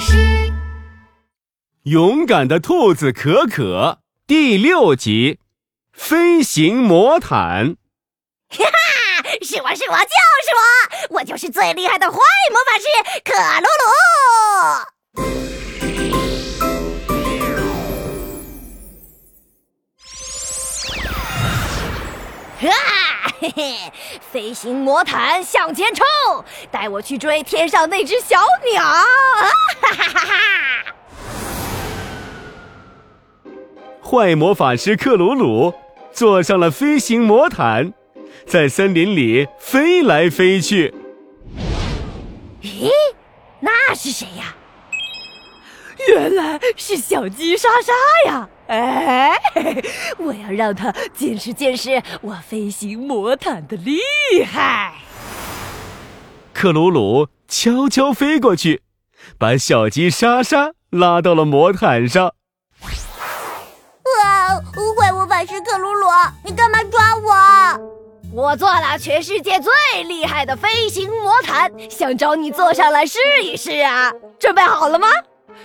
师。勇敢的兔子可可第六集：飞行魔毯。哈哈，是我是我就是我，我就是最厉害的坏魔法师可鲁鲁。啊，嘿嘿，飞行魔毯向前冲，带我去追天上那只小鸟！啊哈哈哈哈！坏魔法师克鲁鲁坐上了飞行魔毯，在森林里飞来飞去。咦，那是谁呀？原来是小鸡莎莎呀！哎，我要让他见识见识我飞行魔毯的厉害。克鲁鲁悄悄飞过去，把小鸡莎莎拉到了魔毯上。哇！坏魔法师克鲁鲁，你干嘛抓我？我做了全世界最厉害的飞行魔毯，想找你坐上来试一试啊！准备好了吗？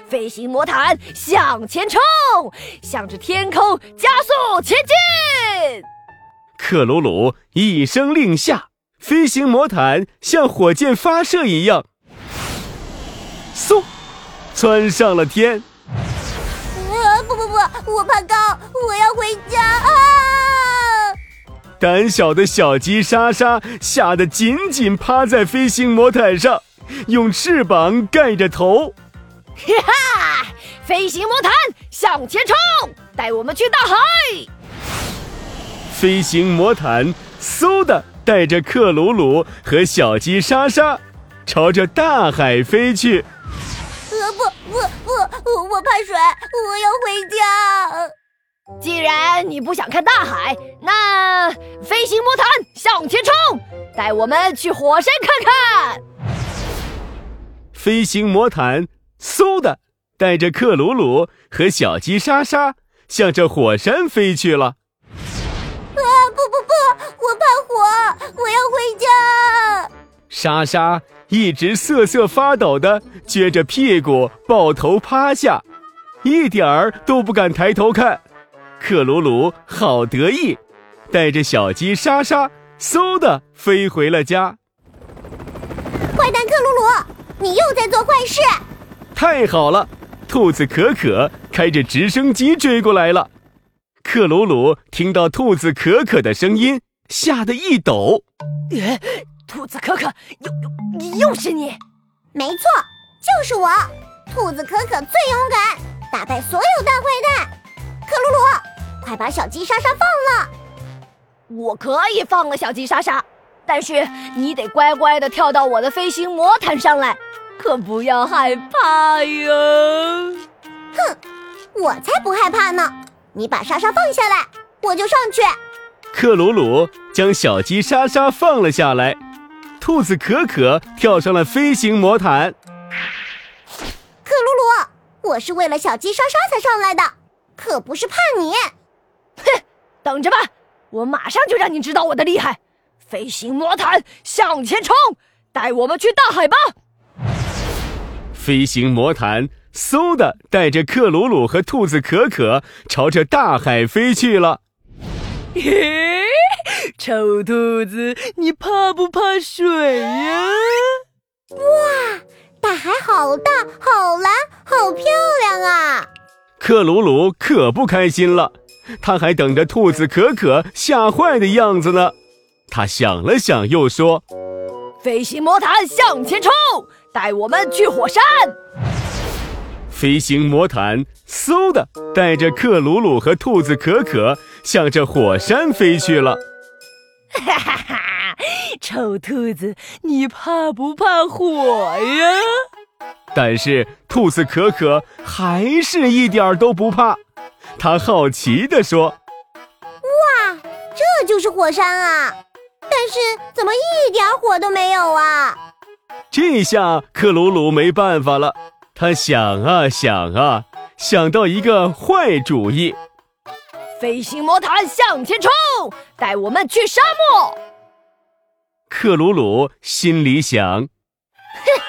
飞行魔毯向前冲，向着天空加速前进。克鲁鲁一声令下，飞行魔毯像火箭发射一样，嗖，窜上了天。不不不，我怕高，我要回家啊！胆小的小鸡莎莎吓得紧紧趴在飞行魔毯上，用翅膀盖着头。哈哈！飞行魔毯向前冲，带我们去大海。飞行魔毯嗖的带着克鲁鲁和小鸡莎莎，朝着大海飞去。呃不不不，我怕水，我要回家。既然你不想看大海，那飞行魔毯向前冲，带我们去火山看看。飞行魔毯嗖的带着克鲁鲁和小鸡莎莎，向着火山飞去了。啊不不不，我怕火，我要回家。莎莎一直瑟瑟发抖的撅着屁股，抱头趴下，一点儿都不敢抬头看。克鲁鲁好得意，带着小鸡莎莎嗖的飞回了家。坏蛋克鲁鲁，你又在做坏事！太好了，兔子可可开着直升机追过来了。克鲁鲁听到兔子可可的声音，吓得一抖。兔子可可，又又是你？没错，就是我。兔子可可最勇敢，打败所有大坏蛋。克鲁鲁，快把小鸡莎莎放了！我可以放了小鸡莎莎，但是你得乖乖的跳到我的飞行魔毯上来，可不要害怕哟！哼，我才不害怕呢！你把莎莎放下来，我就上去。克鲁鲁将小鸡莎莎放了下来。兔子可可跳上了飞行魔毯。克鲁鲁，我是为了小鸡莎莎才上来的，可不是怕你。哼，等着吧，我马上就让你知道我的厉害！飞行魔毯向前冲，带我们去大海吧！飞行魔毯嗖的带着克鲁鲁和兔子可可朝着大海飞去了。嘿。臭兔子，你怕不怕水呀？哇，大海好大，好蓝，好漂亮啊！克鲁鲁可不开心了，他还等着兔子可可吓坏的样子呢。他想了想，又说：“飞行魔毯向前冲，带我们去火山。”飞行魔毯嗖的带着克鲁鲁和兔子可可向着火山飞去了。哈哈哈！臭兔子，你怕不怕火呀？但是兔子可可还是一点儿都不怕。他好奇地说：“哇，这就是火山啊！但是怎么一点火都没有啊？”这下克鲁鲁没办法了，他想啊想啊，想到一个坏主意。飞行魔毯向前冲，带我们去沙漠。克鲁鲁心里想：“哼，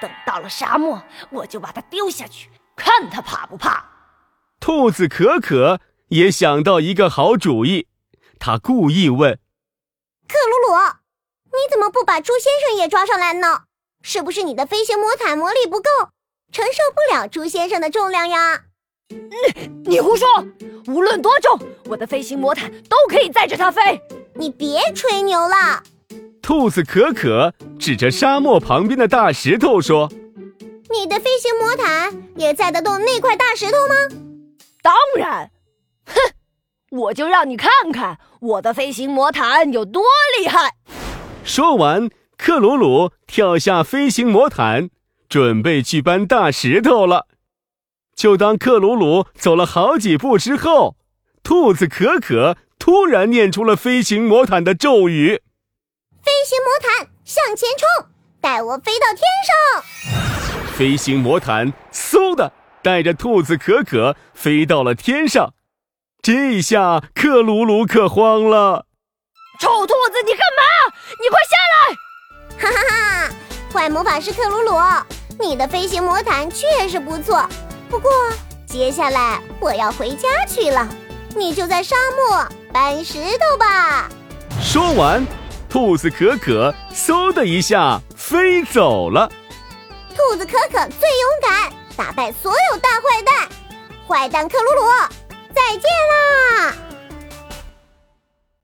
等到了沙漠，我就把它丢下去，看它怕不怕。兔子可可也想到一个好主意，他故意问：“克鲁鲁，不把猪先生也抓上来呢？是不是你的飞行魔毯魔力不够，承受不了猪先生的重量呀？”你你胡说！无论多重，我的飞行魔毯都可以载着它飞。你别吹牛了。兔子可可指着沙漠旁边的大石头说：“你的飞行魔毯也载得动那块大石头吗？”当然。哼，我就让你看看我的飞行魔毯有多厉害。说完，克鲁鲁跳下飞行魔毯，准备去搬大石头了。就当克鲁鲁走了好几步之后，兔子可可突然念出了飞行魔毯的咒语。飞行魔毯向前冲，带我飞到天上。飞行魔毯嗖的带着兔子可可飞到了天上。这下克鲁鲁可慌了。臭兔子，你干嘛？你快下来！哈哈哈！坏魔法师克鲁鲁，你的飞行魔毯确实不错。不过接下来我要回家去了，你就在沙漠搬石头吧。说完。兔子可可嗖的一下飞走了。兔子可可最勇敢，打败所有大坏蛋。坏蛋克鲁鲁，再见啦！